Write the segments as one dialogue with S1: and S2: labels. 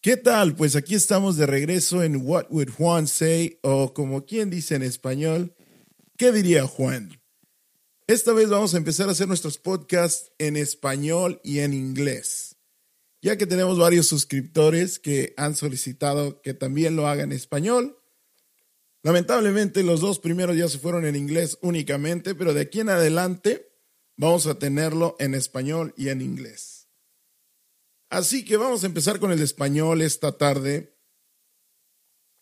S1: ¿Qué tal? Pues aquí estamos de regreso en What Would Juan Say o como quien dice en español, ¿qué diría Juan? Esta vez vamos a empezar a hacer nuestros podcasts en español y en inglés, ya que tenemos varios suscriptores que han solicitado que también lo haga en español. Lamentablemente los dos primeros ya se fueron en inglés únicamente, pero de aquí en adelante vamos a tenerlo en español y en inglés. Así que vamos a empezar con el español esta tarde.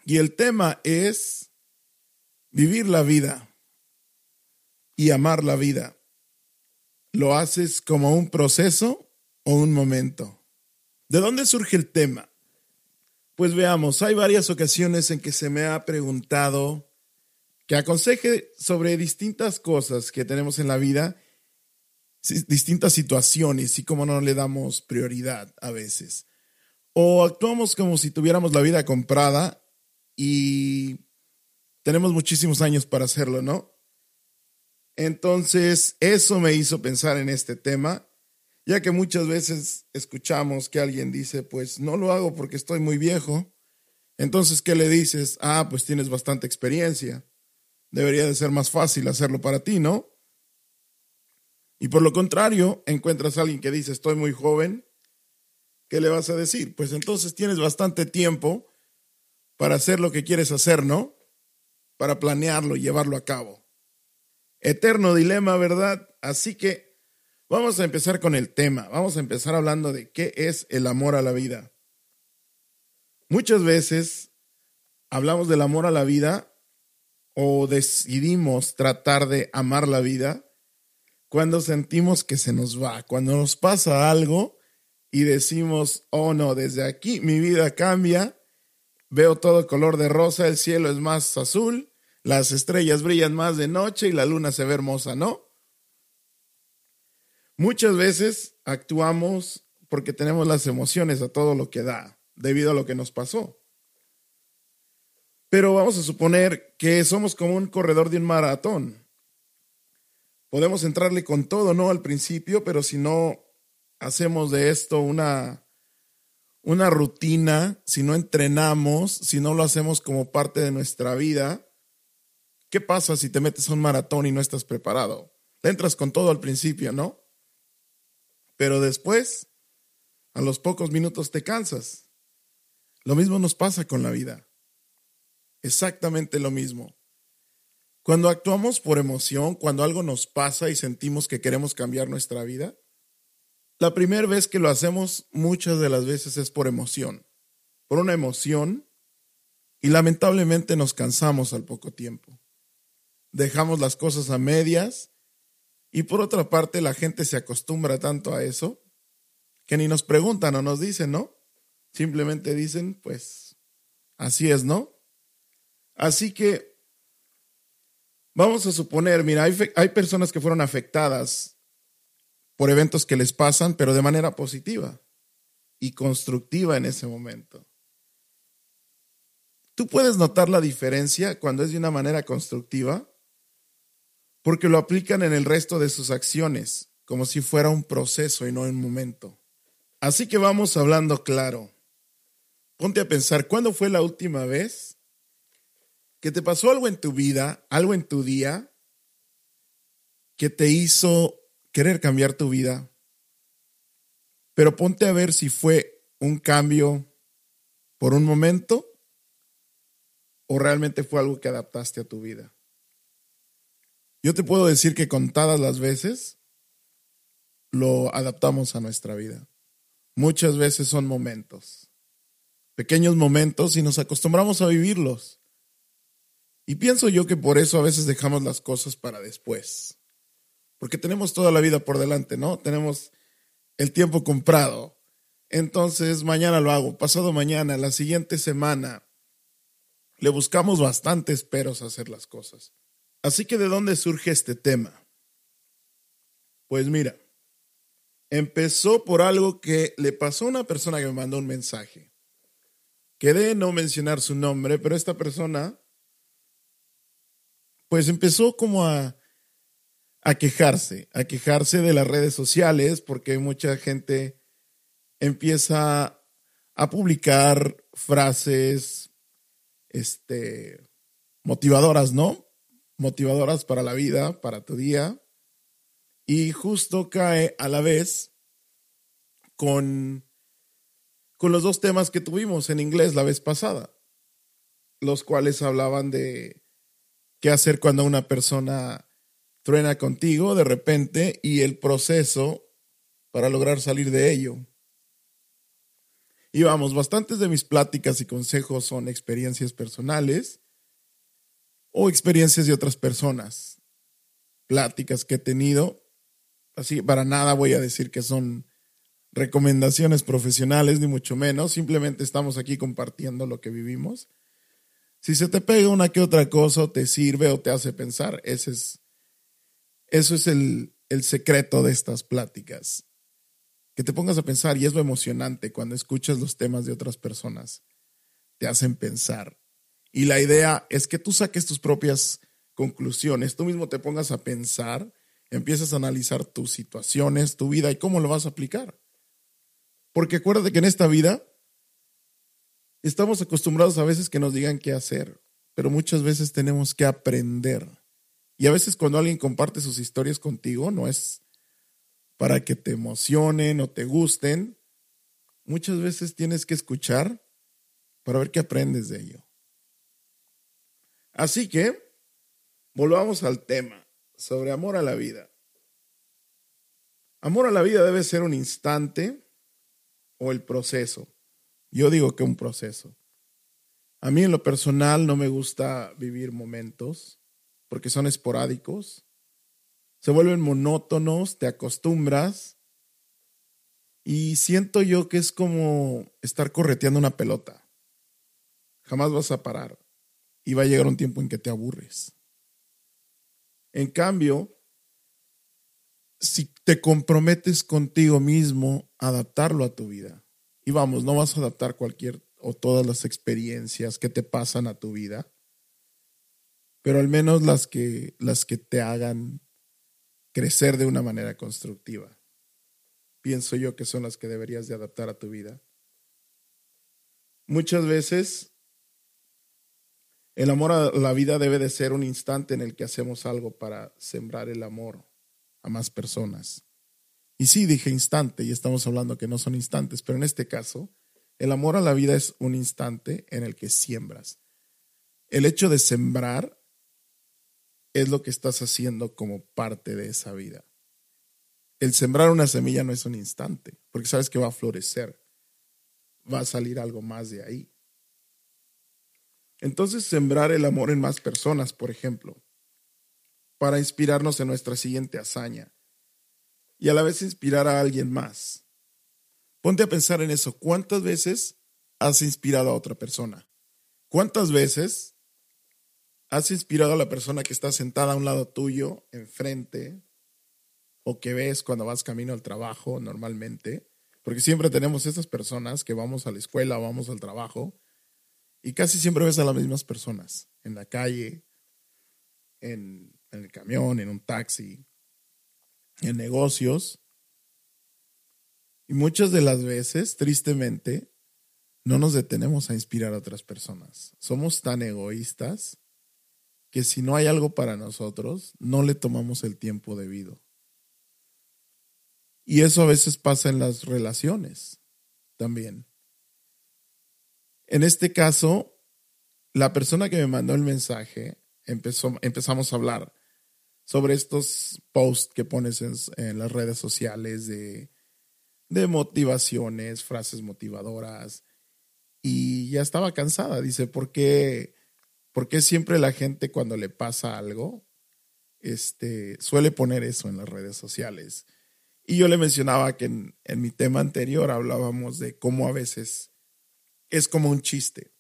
S1: Y el tema es vivir la vida y amar la vida. ¿Lo haces como un proceso o un momento? ¿De dónde surge el tema? Pues veamos, hay varias ocasiones en que se me ha preguntado que aconseje sobre distintas cosas que tenemos en la vida, distintas situaciones y cómo no le damos prioridad a veces. O actuamos como si tuviéramos la vida comprada y tenemos muchísimos años para hacerlo, ¿no? Entonces, eso me hizo pensar en este tema, ya que muchas veces escuchamos que alguien dice, pues no lo hago porque estoy muy viejo. Entonces, ¿qué le dices? Ah, pues tienes bastante experiencia. Debería de ser más fácil hacerlo para ti, ¿no? Y por lo contrario, encuentras a alguien que dice, estoy muy joven, ¿qué le vas a decir? Pues entonces tienes bastante tiempo para hacer lo que quieres hacer, ¿no? Para planearlo y llevarlo a cabo. Eterno dilema, ¿verdad? Así que vamos a empezar con el tema. Vamos a empezar hablando de qué es el amor a la vida. Muchas veces hablamos del amor a la vida o decidimos tratar de amar la vida cuando sentimos que se nos va, cuando nos pasa algo y decimos, oh no, desde aquí mi vida cambia, veo todo color de rosa, el cielo es más azul, las estrellas brillan más de noche y la luna se ve hermosa, ¿no? Muchas veces actuamos porque tenemos las emociones a todo lo que da, debido a lo que nos pasó. Pero vamos a suponer que somos como un corredor de un maratón. Podemos entrarle con todo, ¿no? Al principio, pero si no hacemos de esto una, una rutina, si no entrenamos, si no lo hacemos como parte de nuestra vida, ¿Qué pasa si te metes a un maratón y no estás preparado? Te entras con todo al principio, ¿no? Pero después, a los pocos minutos te cansas. Lo mismo nos pasa con la vida. Exactamente lo mismo. Cuando actuamos por emoción, cuando algo nos pasa y sentimos que queremos cambiar nuestra vida, la primera vez que lo hacemos muchas de las veces es por emoción. Por una emoción y lamentablemente nos cansamos al poco tiempo dejamos las cosas a medias y por otra parte la gente se acostumbra tanto a eso que ni nos preguntan o nos dicen, ¿no? Simplemente dicen, pues, así es, ¿no? Así que vamos a suponer, mira, hay, personas que fueron afectadas por eventos que les pasan, pero de manera positiva y constructiva en ese momento. Tú puedes notar la diferencia cuando es de una manera constructiva porque lo aplican en el resto de sus acciones, como si fuera un proceso y no un momento. Así que vamos hablando claro. Ponte a pensar, ¿cuándo fue la última vez que te pasó algo en tu vida, algo en tu día, que te hizo querer cambiar tu vida? Pero ponte a ver si fue un cambio por un momento o realmente fue algo que adaptaste a tu vida. Yo te puedo decir que contadas las veces lo adaptamos a nuestra vida. Muchas veces son momentos, pequeños momentos y nos acostumbramos a vivirlos. Y pienso yo que por eso a veces dejamos las cosas para después. Porque tenemos toda la vida por delante, ¿no? Tenemos el tiempo comprado. Entonces, mañana lo hago, pasado mañana, la siguiente semana. Le buscamos bastantes peros a hacer las cosas. Así que ¿de dónde surge este tema? Pues mira, empezó por algo que le pasó a una persona que me mandó un mensaje. Quedé no mencionar su nombre, pero esta persona pues empezó como a, a quejarse, a quejarse de las redes sociales porque mucha gente empieza a publicar frases este, motivadoras, ¿no? Motivadoras para la vida, para tu día. Y justo cae a la vez con, con los dos temas que tuvimos en inglés la vez pasada, los cuales hablaban de qué hacer cuando una persona truena contigo de repente y el proceso para lograr salir de ello. Y vamos, bastantes de mis pláticas y consejos son experiencias personales o experiencias de otras personas. Pláticas que he tenido. Así, para nada voy a decir que son recomendaciones profesionales, ni mucho menos. Simplemente estamos aquí compartiendo lo que vivimos. Si se te pega una que otra cosa, o te sirve o te hace pensar, ese es, eso es el, el secreto de estas pláticas que te pongas a pensar y es lo emocionante cuando escuchas los temas de otras personas. Te hacen pensar. Y la idea es que tú saques tus propias conclusiones, tú mismo te pongas a pensar, empiezas a analizar tus situaciones, tu vida y cómo lo vas a aplicar. Porque acuérdate que en esta vida estamos acostumbrados a veces que nos digan qué hacer, pero muchas veces tenemos que aprender. Y a veces cuando alguien comparte sus historias contigo, no es para que te emocionen o te gusten, muchas veces tienes que escuchar para ver qué aprendes de ello. Así que, volvamos al tema sobre amor a la vida. Amor a la vida debe ser un instante o el proceso. Yo digo que un proceso. A mí en lo personal no me gusta vivir momentos porque son esporádicos se vuelven monótonos, te acostumbras y siento yo que es como estar correteando una pelota. Jamás vas a parar y va a llegar un tiempo en que te aburres. En cambio, si te comprometes contigo mismo a adaptarlo a tu vida, y vamos, no vas a adaptar cualquier o todas las experiencias que te pasan a tu vida, pero al menos las que, las que te hagan crecer de una manera constructiva. Pienso yo que son las que deberías de adaptar a tu vida. Muchas veces el amor a la vida debe de ser un instante en el que hacemos algo para sembrar el amor a más personas. Y sí, dije instante, y estamos hablando que no son instantes, pero en este caso, el amor a la vida es un instante en el que siembras. El hecho de sembrar es lo que estás haciendo como parte de esa vida. El sembrar una semilla no es un instante, porque sabes que va a florecer, va a salir algo más de ahí. Entonces, sembrar el amor en más personas, por ejemplo, para inspirarnos en nuestra siguiente hazaña y a la vez inspirar a alguien más. Ponte a pensar en eso. ¿Cuántas veces has inspirado a otra persona? ¿Cuántas veces ¿Has inspirado a la persona que está sentada a un lado tuyo, enfrente, o que ves cuando vas camino al trabajo normalmente? Porque siempre tenemos esas personas que vamos a la escuela vamos al trabajo y casi siempre ves a las mismas personas en la calle, en, en el camión, en un taxi, en negocios. Y muchas de las veces, tristemente, no nos detenemos a inspirar a otras personas. Somos tan egoístas que si no hay algo para nosotros, no le tomamos el tiempo debido. Y eso a veces pasa en las relaciones también. En este caso, la persona que me mandó el mensaje, empezó, empezamos a hablar sobre estos posts que pones en, las redes sociales de, de motivaciones, frases motivadoras, y ya estaba cansada. Dice, ¿por qué? Porque siempre la gente cuando le pasa algo, este, suele poner eso en las redes sociales. Y yo le mencionaba que en, en mi tema anterior hablábamos de cómo a veces es como un chiste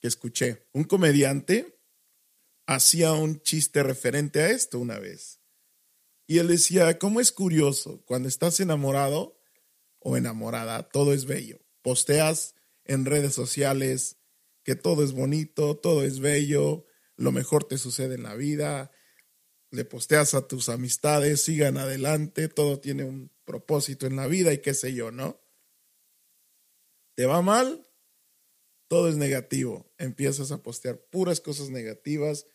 S1: que escuché. Un comediante hacía un chiste referente a esto una vez. Y él decía, ¿cómo es curioso? Cuando estás enamorado o enamorada, todo es bello. Posteas en redes sociales que todo es bonito, todo es bello, lo mejor te sucede en la vida, le posteas a tus amistades, sigan adelante, todo tiene un propósito en la vida y qué sé yo, ¿no? te va mal, todo es negativo. Empiezas a postear puras cosas negativas.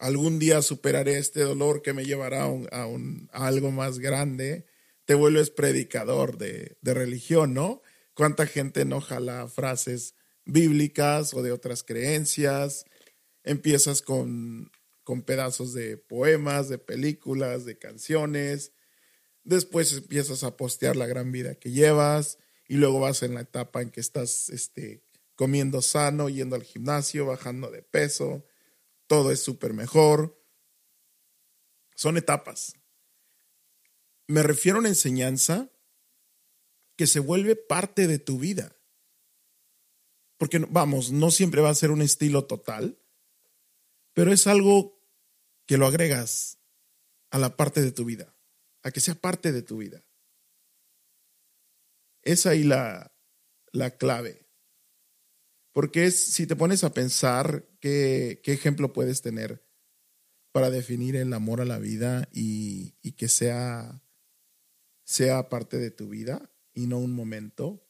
S1: Algún día superaré este dolor que me llevará a, un, algo más grande. Te vuelves predicador de, de religión, ¿no? ¿Cuánta gente no jala frases bíblicas o de otras creencias? Empiezas con, con pedazos de poemas, de películas, de canciones. Después empiezas a postear la gran vida que llevas y luego vas en la etapa en que estás este, comiendo sano, yendo al gimnasio, bajando de peso, todo es súper mejor. Son etapas. Me refiero a una enseñanza que se vuelve parte de tu vida. Porque, vamos, no siempre va a ser un estilo total, pero es algo que lo agregas a la parte de tu vida, a que sea parte de tu vida. Es ahí la, la clave. Porque es, si te pones a pensar qué, qué ejemplo puedes tener para definir el amor a la vida y, que sea, sea parte de tu vida y no un momento.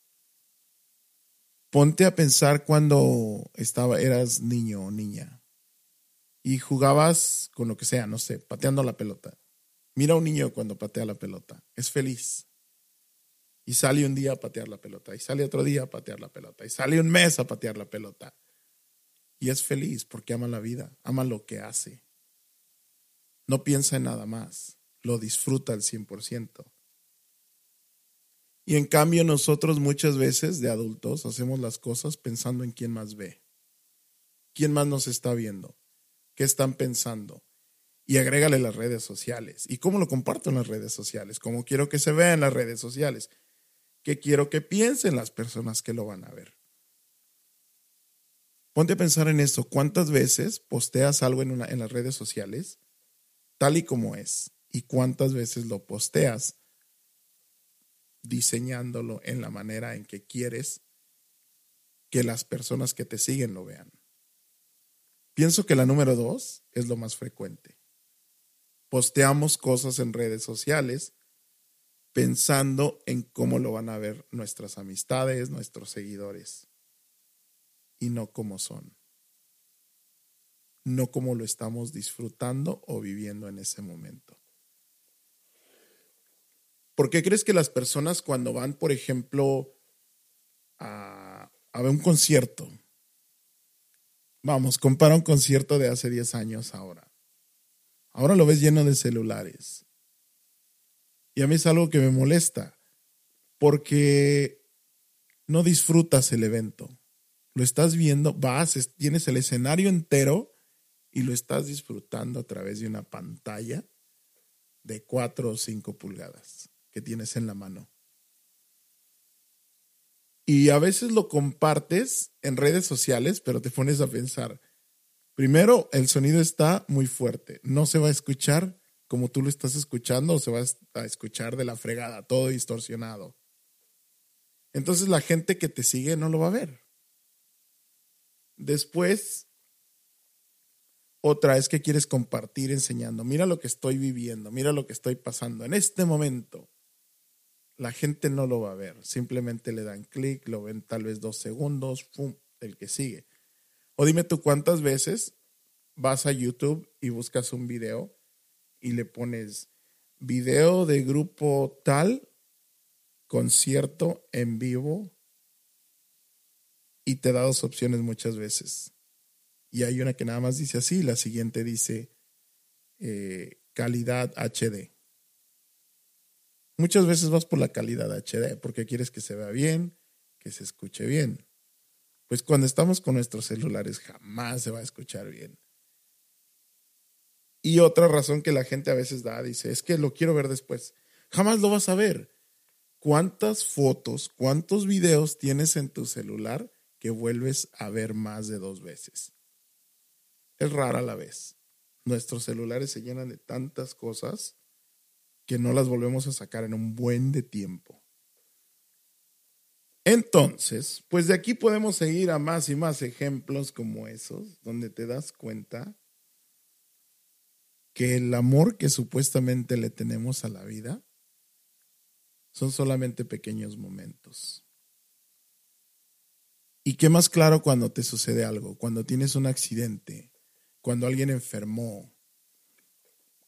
S1: Ponte a pensar cuando estaba, eras niño o niña y jugabas con lo que sea, no sé, pateando la pelota. Mira a un niño cuando patea la pelota, es feliz. Y sale un día a patear la pelota, y sale otro día a patear la pelota, y sale un mes a patear la pelota. Y es feliz porque ama la vida, ama lo que hace. No piensa en nada más, lo disfruta al 100%. Y en cambio nosotros muchas veces de adultos hacemos las cosas pensando en quién más ve, quién más nos está viendo, qué están pensando. Y agrégale las redes sociales. ¿Y cómo lo comparto en las redes sociales? ¿Cómo quiero que se vea en las redes sociales? Que quiero que piensen las personas que lo van a ver. Ponte a pensar en esto. ¿Cuántas veces posteas algo en, en las redes sociales tal y como es? ¿Y cuántas veces lo posteas diseñándolo en la manera en que quieres que las personas que te siguen lo vean? Pienso que la número dos es lo más frecuente. Posteamos cosas en redes sociales pensando en cómo lo van a ver nuestras amistades, nuestros seguidores, y no cómo son, no cómo lo estamos disfrutando o viviendo en ese momento. ¿Por qué crees que las personas cuando van, por ejemplo, a, a ver un concierto, vamos, compara un concierto de hace 10 años ahora, ahora lo ves lleno de celulares, y a mí es algo que me molesta, porque no disfrutas el evento. Lo estás viendo, vas, tienes el escenario entero y lo estás disfrutando a través de una pantalla de cuatro o cinco pulgadas que tienes en la mano. Y a veces lo compartes en redes sociales, pero te pones a pensar, primero, el sonido está muy fuerte, no se va a escuchar como tú lo estás escuchando se va a escuchar de la fregada, todo distorsionado. Entonces la gente que te sigue no lo va a ver. Después, otra es que quieres compartir enseñando, mira lo que estoy viviendo, mira lo que estoy pasando en este momento. La gente no lo va a ver, simplemente le dan clic, lo ven tal vez dos segundos, ¡pum!, el que sigue. O dime tú cuántas veces vas a YouTube y buscas un video y le pones video de grupo tal, concierto en vivo y te da dos opciones muchas veces. Y hay una que nada más dice así, la siguiente dice eh, calidad HD. Muchas veces vas por la calidad HD porque quieres que se vea bien, que se escuche bien. Pues cuando estamos con nuestros celulares jamás se va a escuchar bien. Y otra razón que la gente a veces da, dice, es que lo quiero ver después. Jamás lo vas a ver. ¿Cuántas fotos, cuántos videos tienes en tu celular que vuelves a ver más de dos veces? Es rara la vez. Nuestros celulares se llenan de tantas cosas que no las volvemos a sacar en un buen de tiempo. Entonces, pues de aquí podemos seguir a más y más ejemplos como esos, donde te das cuenta que el amor que supuestamente le tenemos a la vida son solamente pequeños momentos. Y qué más claro cuando te sucede algo, cuando tienes un accidente, cuando alguien enfermó,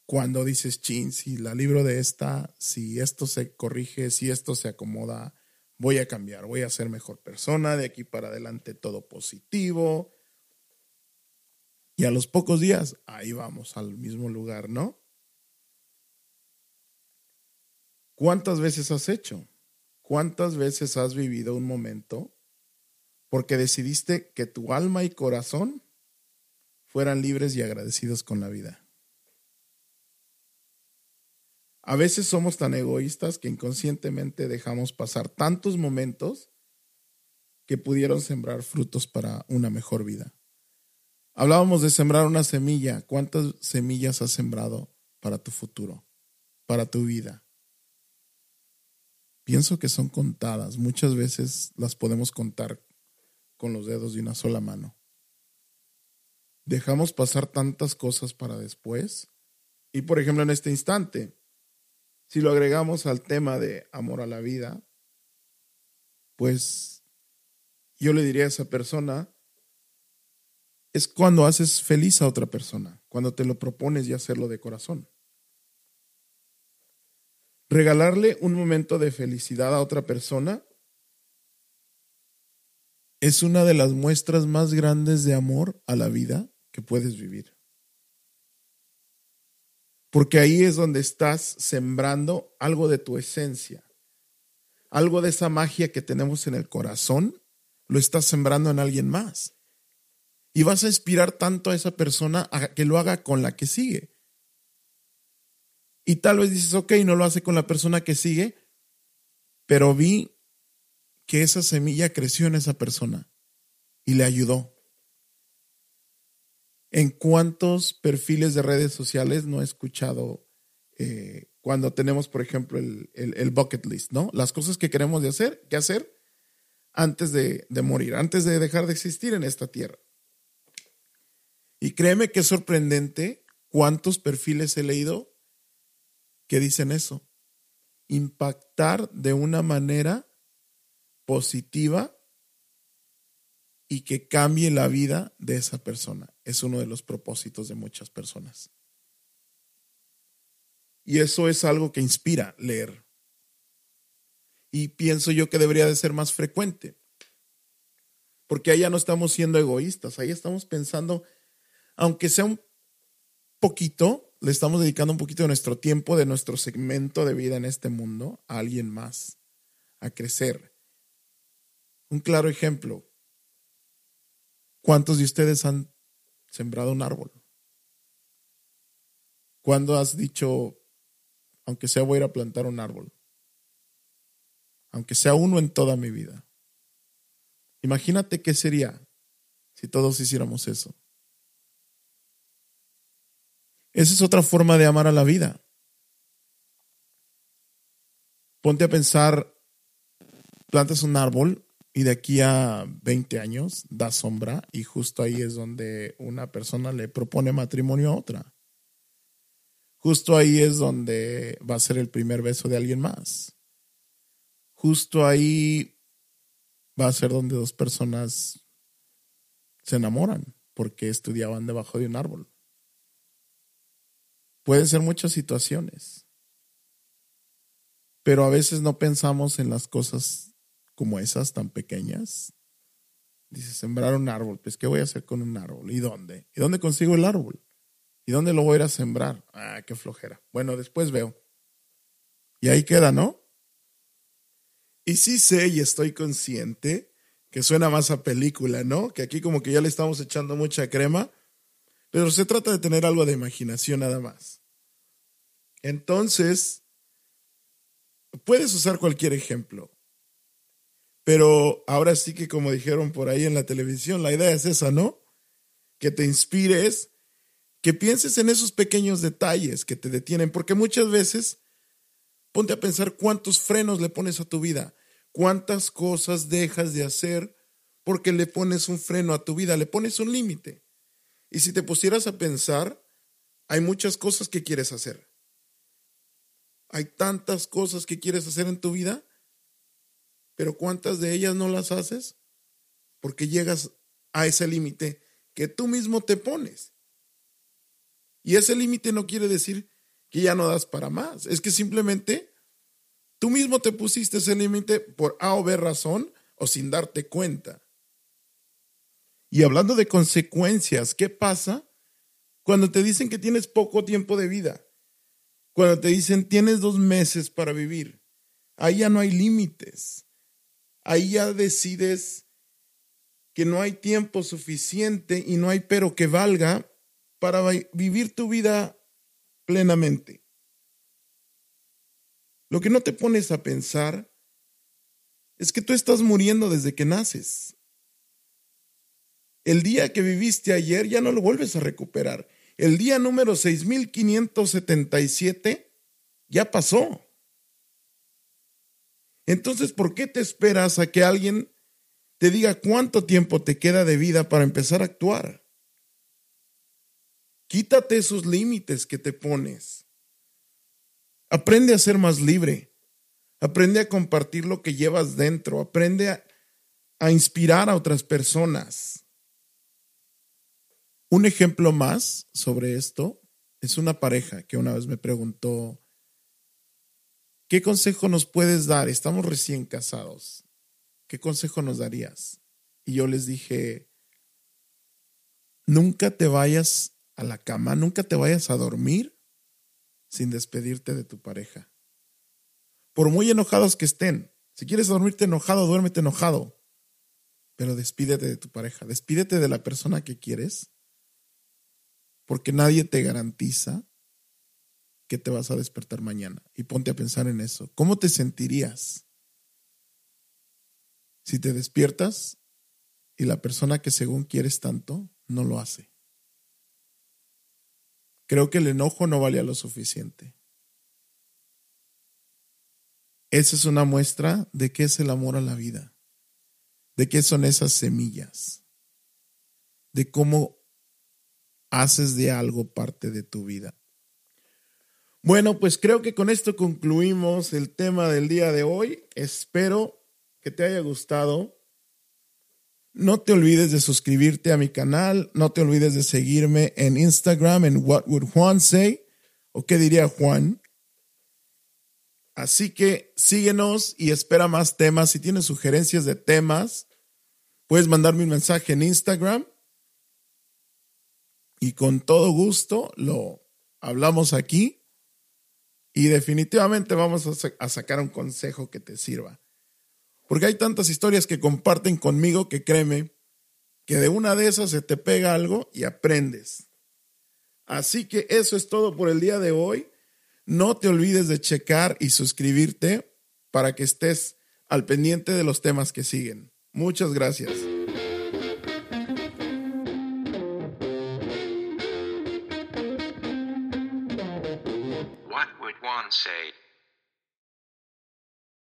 S1: cuando dices, chin, si la libro de esta, si esto se corrige, si esto se acomoda, voy a cambiar, voy a ser mejor persona, de aquí para adelante todo positivo. Y a los pocos días, ahí vamos al mismo lugar, ¿no? ¿Cuántas veces has hecho? ¿Cuántas veces has vivido un momento porque decidiste que tu alma y corazón fueran libres y agradecidos con la vida? A veces somos tan egoístas que inconscientemente dejamos pasar tantos momentos que pudieron sembrar frutos para una mejor vida. Hablábamos de sembrar una semilla. ¿Cuántas semillas has sembrado para tu futuro, para tu vida? Pienso que son contadas. Muchas veces las podemos contar con los dedos de una sola mano. Dejamos pasar tantas cosas para después. Y por ejemplo, en este instante, si lo agregamos al tema de amor a la vida, pues yo le diría a esa persona, es cuando haces feliz a otra persona, cuando te lo propones y hacerlo de corazón. Regalarle un momento de felicidad a otra persona es una de las muestras más grandes de amor a la vida que puedes vivir porque ahí es donde estás sembrando algo de tu esencia, algo de esa magia que tenemos en el corazón, lo estás sembrando en alguien más. Y vas a inspirar tanto a esa persona a que lo haga con la que sigue. Y tal vez dices, ok, no lo hace con la persona que sigue, pero vi que esa semilla creció en esa persona y le ayudó en cuántos perfiles de redes sociales no he escuchado eh, cuando tenemos, por ejemplo, el, bucket list, ¿no? Las cosas que queremos de hacer, que hacer antes de morir, antes de dejar de existir en esta tierra. Y créeme que es sorprendente cuántos perfiles he leído que dicen eso. Impactar de una manera positiva y que cambie la vida de esa persona. Es uno de los propósitos de muchas personas. Y eso es algo que inspira leer. Y pienso yo que debería de ser más frecuente. Porque ya no estamos siendo egoístas, ahí estamos pensando, aunque sea un poquito, le estamos dedicando un poquito de nuestro tiempo, de nuestro segmento de vida en este mundo a alguien más, a crecer. Un claro ejemplo, ¿Cuántos de ustedes han sembrado un árbol? ¿Cuándo has dicho, aunque sea voy a ir a plantar un árbol? Aunque sea uno en toda mi vida. Imagínate qué sería si todos hiciéramos eso. Esa es otra forma de amar a la vida. Ponte a pensar, plantas un árbol y de aquí a 20 años da sombra y justo ahí es donde una persona le propone matrimonio a otra. Justo ahí es donde va a ser el primer beso de alguien más. Justo ahí va a ser donde dos personas se enamoran porque estudiaban debajo de un árbol. Pueden ser muchas situaciones, pero a veces no pensamos en las cosas como esas tan pequeñas. Dice, sembrar un árbol. Pues, ¿qué voy a hacer con un árbol? ¿Y dónde? ¿Y dónde consigo el árbol? ¿Y dónde lo voy a ir a sembrar? Ah, qué flojera. Bueno, después veo. Y ahí queda, ¿no? Y sí sé y estoy consciente que suena más a película, ¿no? Que aquí como que ya le estamos echando mucha crema, pero se trata de tener algo de imaginación nada más. Entonces, puedes usar cualquier ejemplo. Pero ahora sí que como dijeron por ahí en la televisión, la idea es esa, ¿no? Que te inspires, que pienses en esos pequeños detalles que te detienen, porque muchas veces ponte a pensar cuántos frenos le pones a tu vida, cuántas cosas dejas de hacer porque le pones un freno a tu vida, le pones un límite. Y si te pusieras a pensar, hay muchas cosas que quieres hacer. Hay tantas cosas que quieres hacer en tu vida pero ¿cuántas de ellas no las haces? porque llegas a ese límite que tú mismo te pones. Y ese límite no quiere decir que ya no das para más, es que simplemente tú mismo te pusiste ese límite por A o B razón o sin darte cuenta. Y hablando de consecuencias, ¿qué pasa cuando te dicen que tienes poco tiempo de vida? Cuando te dicen tienes dos meses para vivir. Ahí ya no hay límites. Ahí ya decides que no hay tiempo suficiente y no hay pero que valga para vivir tu vida plenamente. Lo que no te pones a pensar es que tú estás muriendo desde que naces. El día que viviste ayer ya no lo vuelves a recuperar. El día número 6577 ya pasó. Entonces, ¿por qué te esperas a que alguien te diga cuánto tiempo te queda de vida para empezar a actuar? Quítate esos límites que te pones. Aprende a ser más libre. Aprende a compartir lo que llevas dentro. Aprende a, a inspirar a otras personas. Un ejemplo más sobre esto es una pareja que una vez me preguntó, ¿Qué consejo nos puedes dar? Estamos recién casados. ¿Qué consejo nos darías? Y yo les dije, nunca te vayas a la cama, nunca te vayas a dormir sin despedirte de tu pareja. Por muy enojados que estén, si quieres dormirte enojado, duérmete enojado, pero despídete de tu pareja, despídete de la persona que quieres, porque nadie te garantiza que te vas a despertar mañana. Y ponte a pensar en eso. ¿Cómo te sentirías si te despiertas y la persona que según quieres tanto no lo hace? Creo que el enojo no valía lo suficiente. Esa es una muestra de qué es el amor a la vida, de qué son esas semillas, de cómo haces de algo parte de tu vida. Bueno, pues creo que con esto concluimos el tema del día de hoy. Espero que te haya gustado. No te olvides de suscribirte a mi canal, no te olvides de seguirme en Instagram en What Would Juan Say o qué diría Juan. Así que síguenos y espera más temas. Si tienes sugerencias de temas, puedes mandarme un mensaje en Instagram y con todo gusto lo hablamos aquí y definitivamente vamos a, sacar un consejo que te sirva. Porque hay tantas historias que comparten conmigo que créeme que de una de esas se te pega algo y aprendes. Así que eso es todo por el día de hoy. No te olvides de checar y suscribirte para que estés al pendiente de los temas que siguen. Muchas gracias.
S2: Say